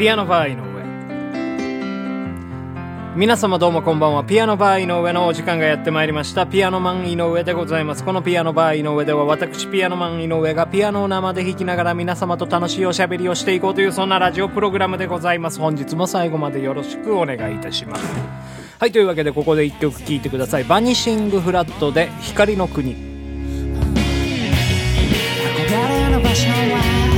ピアノバー井上。皆様どうもこんばんは。ピアノバー井上のお時間がやってまいりました。ピアノマン井上でございます。このピアノバー井上では私ピアノマン井上がピアノを生で弾きながら皆様と楽しいおしゃべりをしていこうというそんなラジオプログラムでございます。本日も最後までよろしくお願いいたします。はいというわけでここで1曲聴いてください「バニシングフラット」で「光の国」憧れの場所は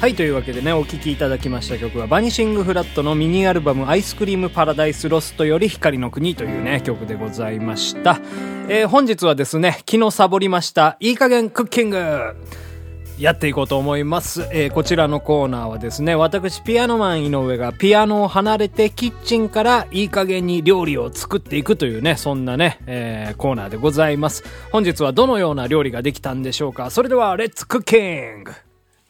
はい、というわけでね、お聴きいただきました曲は、バニシングフラットのミニアルバム、アイスクリームパラダイスロストより光の国というね、曲でございました。えー本日はですね、昨日サボりました、いい加減クッキングやっていこうと思います。えーこちらのコーナーはですね、私、ピアノマン井上がピアノを離れてキッチンからいい加減に料理を作っていくというね、そんなね、えーコーナーでございます。本日はどのような料理ができたんでしょうかそれでは、レッツクッキング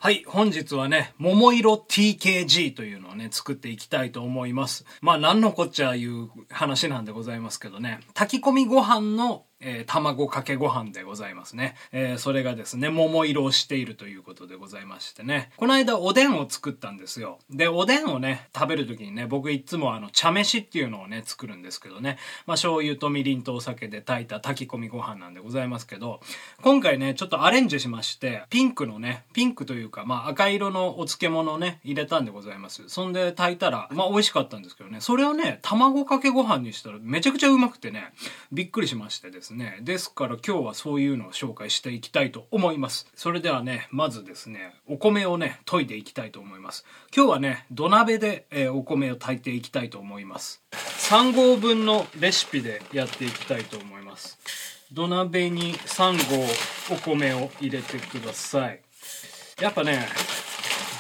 はい、本日はね、桃色 TKG というのをね、作っていきたいと思います。まあ、なんのこっちゃいう話なんでございますけどね、炊き込みご飯の、えー卵かけご飯でございますね。えーそれがですね、桃色をしているということでございましてね。この間おでんを作ったんですよ。で、おでんをね、食べるときにね、僕いつもあの、茶飯っていうのをね、作るんですけどね。まあ、醤油とみりんとお酒で炊いた炊き込みご飯なんでございますけど、今回ね、ちょっとアレンジしまして、ピンクのね、ピンクというか、まあ、赤色のお漬物をね、入れたんでございます。そんで炊いたら、まあ、美味しかったんですけどね、それをね、卵かけご飯にしたらめちゃくちゃうまくてね、びっくりしましてですね。ですから今日はそういうのを紹介していきたいと思います。それではね、まずですね、お米をね、研いでいきたいと思います。今日はね、土鍋で、えお米を炊いていきたいと思います。3合分のレシピでやっていきたいと思います。土鍋に3合お米を入れてください。やっぱね、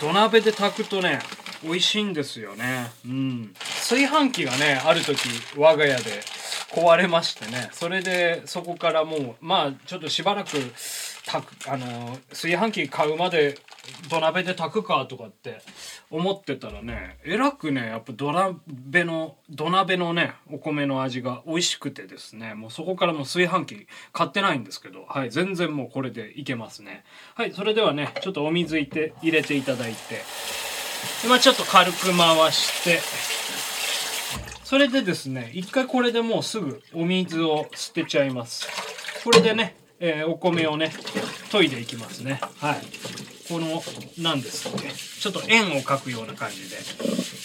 土鍋で炊くとね、美味しいんですよね。うん。炊飯器がね、ある時我が家で壊れましてね。それでそこからもう、まあちょっとしばらく炊く、あの、炊飯器買うまで土鍋で炊くかとかって思ってたらね、えらくね、やっぱ土鍋の、土鍋のね、お米の味が美味しくてですね、もうそこからもう炊飯器買ってないんですけど、はい、全然もうこれでいけますね。はい、それではね、ちょっとお水いて入れていただいて、でまちょっと軽く回して、それでですね、一回これでもうすぐお水を捨てちゃいます。これでね、えーお米をね、研いでいきますね。はい。この、なんですっけ。ちょっと円を描くような感じで、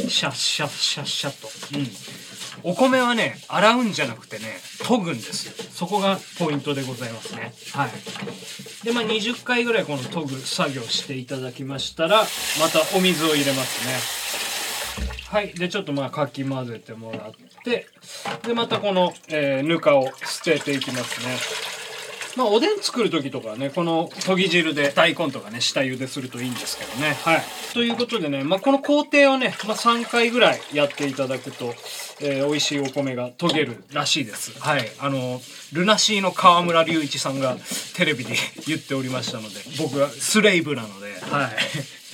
シャッシャッシャッシャッと。うん。お米はね、洗うんじゃなくてね、研ぐんですよ。そこがポイントでございますね。はい。で、まあ、20回ぐらいこの研ぐ作業していただきましたら、またお水を入れますね。はい。で、ちょっとまあ、かき混ぜてもらって、で、またこの、えーぬかを捨てていきますね。まあ、おでん作る時とかね、この研ぎ汁で大根とかね、下茹でするといいんですけどね。はい。ということでね、まあ、この工程をね、まあ、3回ぐらいやっていただくと、えー美味しいお米が研げるらしいです。はい。あの、ルナシーの河村隆一さんがテレビで 言っておりましたので、僕はスレイブなので、はい。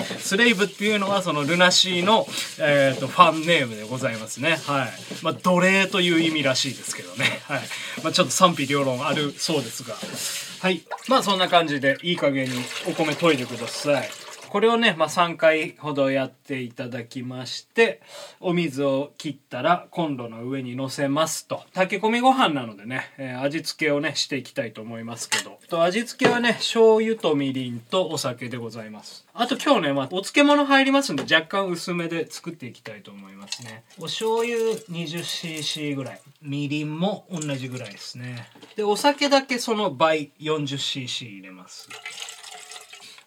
スレイブっていうのはそのルナシーの、えー、とファンネームでございますね。はい。まあ、奴隷という意味らしいですけどね。はい。まあ、ちょっと賛否両論あるそうですが。はい。まあ、そんな感じでいい加減にお米研いでください。これをね、まあ、3回ほどやっていただきまして、お水を切ったらコンロの上に乗せますと。炊き込みご飯なのでね、えー味付けをね、していきたいと思いますけど。と味付けはね、醤油とみりんとお酒でございます。あと今日ね、まあ、お漬物入りますんで若干薄めで作っていきたいと思いますね。お醤油 20cc ぐらい。みりんも同じぐらいですね。で、お酒だけその倍 40cc 入れます。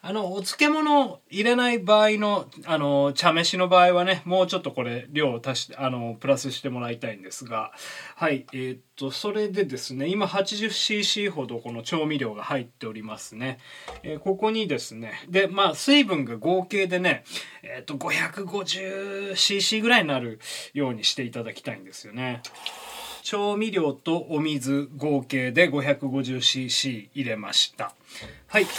あの、お漬物を入れない場合の、あの、茶飯の場合はね、もうちょっとこれ、量を足して、あの、プラスしてもらいたいんですが、はい、えーっと、それでですね、今 80cc ほどこの調味料が入っておりますね。えーここにですね、で、まあ、水分が合計でね、えーっと、550cc ぐらいになるようにしていただきたいんですよね。調味料とお水合計で 550cc 入れましたはい。こ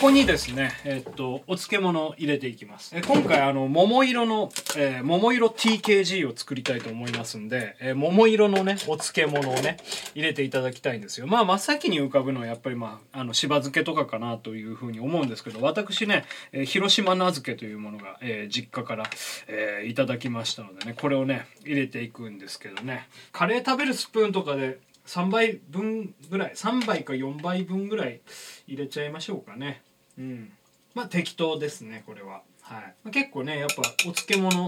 こにですねえっとお漬物を入れていきます。え今回あの桃色の、えー桃色 TKG を作りたいと思いますんで、えー桃色のねお漬物をね入れていただきたいんですよ。まあ真っ先に浮かぶのはやっぱりまああのしば漬けとかかなというふうに思うんですけど私ね、えー広島名漬けというものが、え実家から、えいただきましたのでねこれをね入れていくんですけどね。カレー食べるスプーンとかで3倍分ぐらい3倍か4倍分ぐらい入れちゃいましょうかね。うん。まあ適当ですねこれは。はい。結構ねやっぱお漬物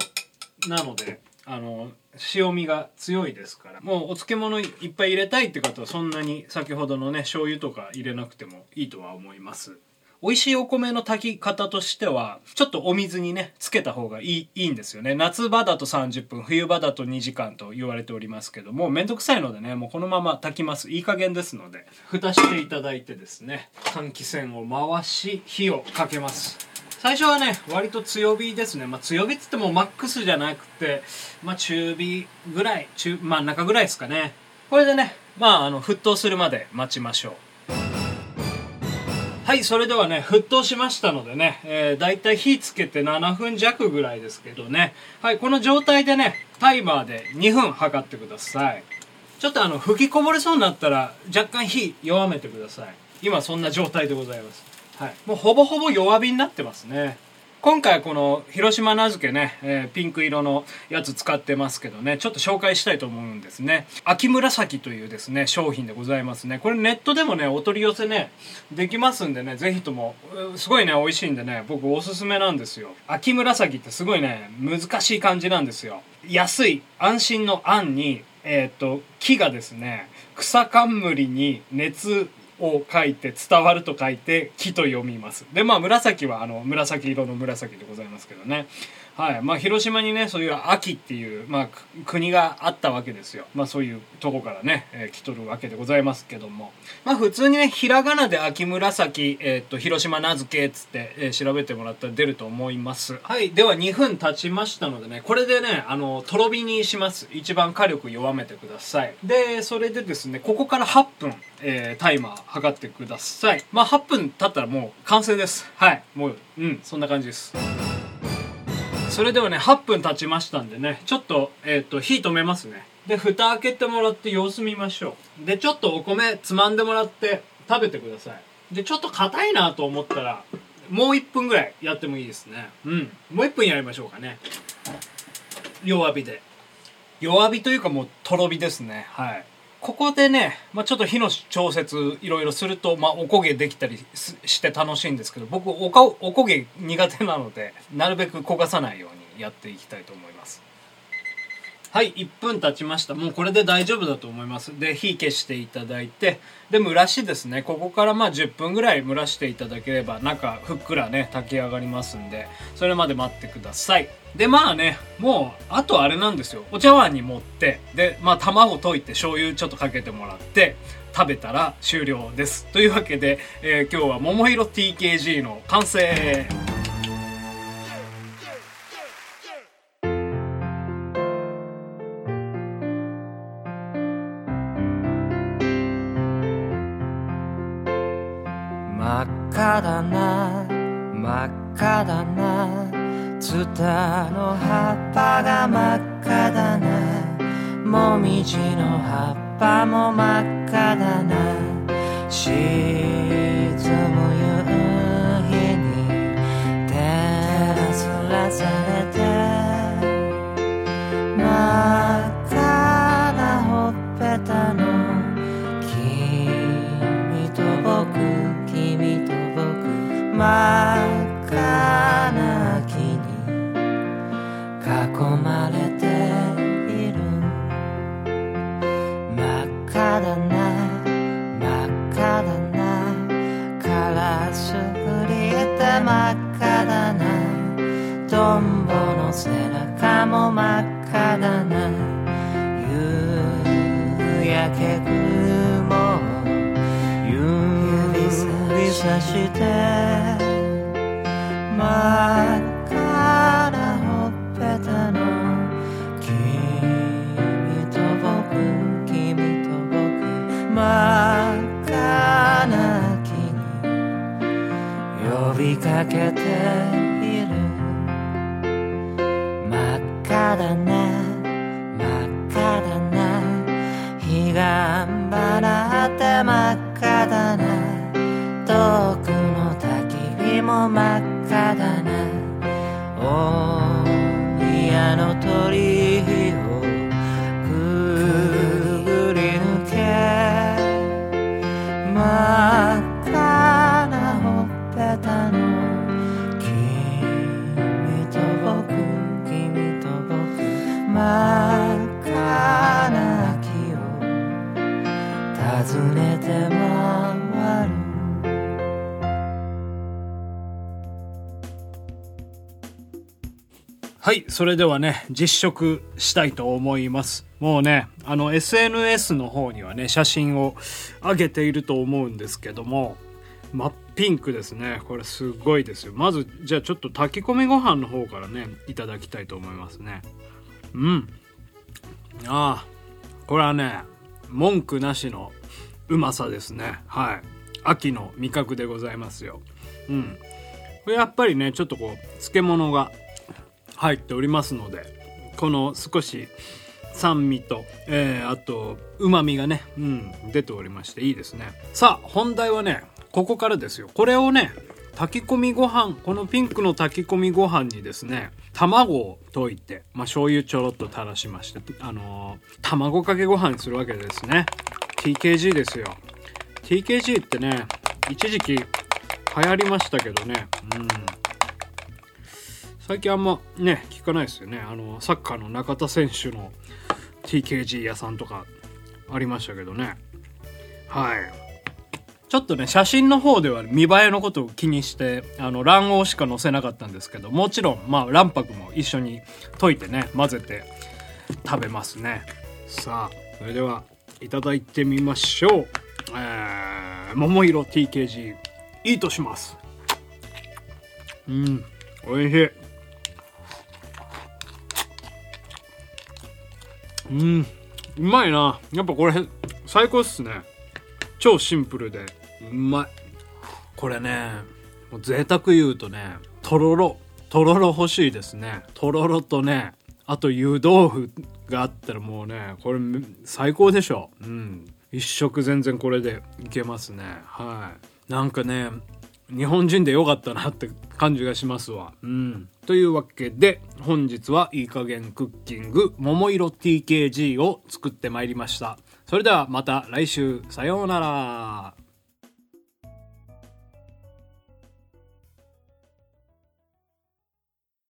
なのであの塩味が強いですから。もうお漬物いっぱい入れたいって方はそんなに先ほどのね醤油とか入れなくてもいいとは思います。美味しいお米の炊き方としてはちょっとお水にねつけた方がいいいいんですよね。夏場だと30分冬場だと2時間と言われておりますけどもめんどくさいのでねもうこのまま炊きます。いい加減ですので。蓋していただいてですね換気扇を回し火をかけます。最初はね割と強火ですね、まあ、強火っつってもマックスじゃなくて、まあ、中火ぐらい中真ん中ぐらいですかね。これでねまああの沸騰するまで待ちましょう。はい、それではね、沸騰しましたのでね、えー、だいたい火つけて7分弱ぐらいですけどね。はい、この状態でね、タイマーで2分測ってください。ちょっとあの、吹きこぼれそうになったら、若干火弱めてください。今そんな状態でございます。はい。もうほぼほぼ弱火になってますね。今回この広島名付けね、えーピンク色のやつ使ってますけどねちょっと紹介したいと思うんですね。秋紫というですね商品でございますね。これネットでもねお取り寄せねできますんでねぜひともすごいね美味しいんでね僕おすすめなんですよ。秋紫ってすごいね難しい感じなんですよ。安い安心の安にえっ、と木がですね草冠に熱を書いて伝わると書いて木と読みます。でまあ紫はあの紫色の紫でございますけどね。はい。まあ広島にねそういう秋っていう、まあ、国があったわけですよ。まあそういうとこからね、えー来とるわけでございますけども。まあ普通にねひらがなで秋紫、えー、と広島名付けっつって、えー調べてもらったら出ると思います。はい。では2分経ちましたのでねこれでねあのとろ火にします。一番火力弱めてください。でそれでですねここから8分、えータイマー測ってください。まあ8分経ったらもう完成です。はい。もううんそんな感じです。それではね8分経ちましたんでねちょっと,、えー、と火止めますね。で蓋開けてもらって様子見ましょう。でちょっとお米つまんでもらって食べてください。でちょっと硬いなと思ったらもう1分ぐらいやってもいいですね。うん。もう1分やりましょうかね。弱火で。弱火というかもうとろ火ですね。はいここでね、まあ、ちょっと火の調節いろいろすると、まあ、おこげできたりして楽しいんですけど僕おかおこげ苦手なのでなるべく焦がさないようにやっていきたいと思います。はい1分経ちました。もうこれで大丈夫だと思います。で火消していただいてで蒸らしですね。ここからまあ10分ぐらい蒸らしていただければ中ふっくらね炊き上がりますんでそれまで待ってください。で、まあね、もう、あとあれなんですよ。お茶碗に盛って、で、まあ卵溶いて醤油ちょっとかけてもらって、食べたら終了です。というわけで、えー今日は桃色 TKG の完成だな territorio. はい、それではね、実食したいと思います。もうね、あの SNS の方にはね、写真を上げていると思うんですけども、真っピンクですね。これすごいですよ。まず、じゃあちょっと炊き込みご飯の方からね、いただきたいと思いますね。うん。ああ、これはね、文句なしのうまさですね。はい。秋の味覚でございますよ。うん。これやっぱりね、ちょっとこう、漬物が入っておりますのでこの少し酸味と、えーあと旨味がね、うん、出ておりましていいですね。さあ本題はねここからですよ。これをね炊き込みご飯このピンクの炊き込みご飯にですね卵を溶いて、まあ、醤油ちょろっと垂らしましてあのー卵かけご飯にするわけですね。TKG ですよ。TKG ってね一時期流行りましたけどね。うん。最近あんまね聞かないですよね。あのサッカーの中田選手の TKG 屋さんとかありましたけどね。はい。ちょっとね写真の方では見栄えのことを気にしてあの卵黄しか載せなかったんですけどもちろんまあ卵白も一緒に溶いてね混ぜて食べますね。さあそれではいただいてみましょう。えー、桃色 TKG いいとします。うんおいしい。うん。うまいな。やっぱこれ最高っすね。超シンプルで。うまい。これねもう贅沢言うとねとろろ。とろろ欲しいですね。とろろとねあと湯豆腐があったらもうねこれ最高でしょ。うん。一食全然これでいけますね。はい。なんかね日本人でよかったなって感じがしますわ。うん。というわけで、本日はいい加減クッキング桃色 TKG を作ってまいりました。それではまた来週、さようなら。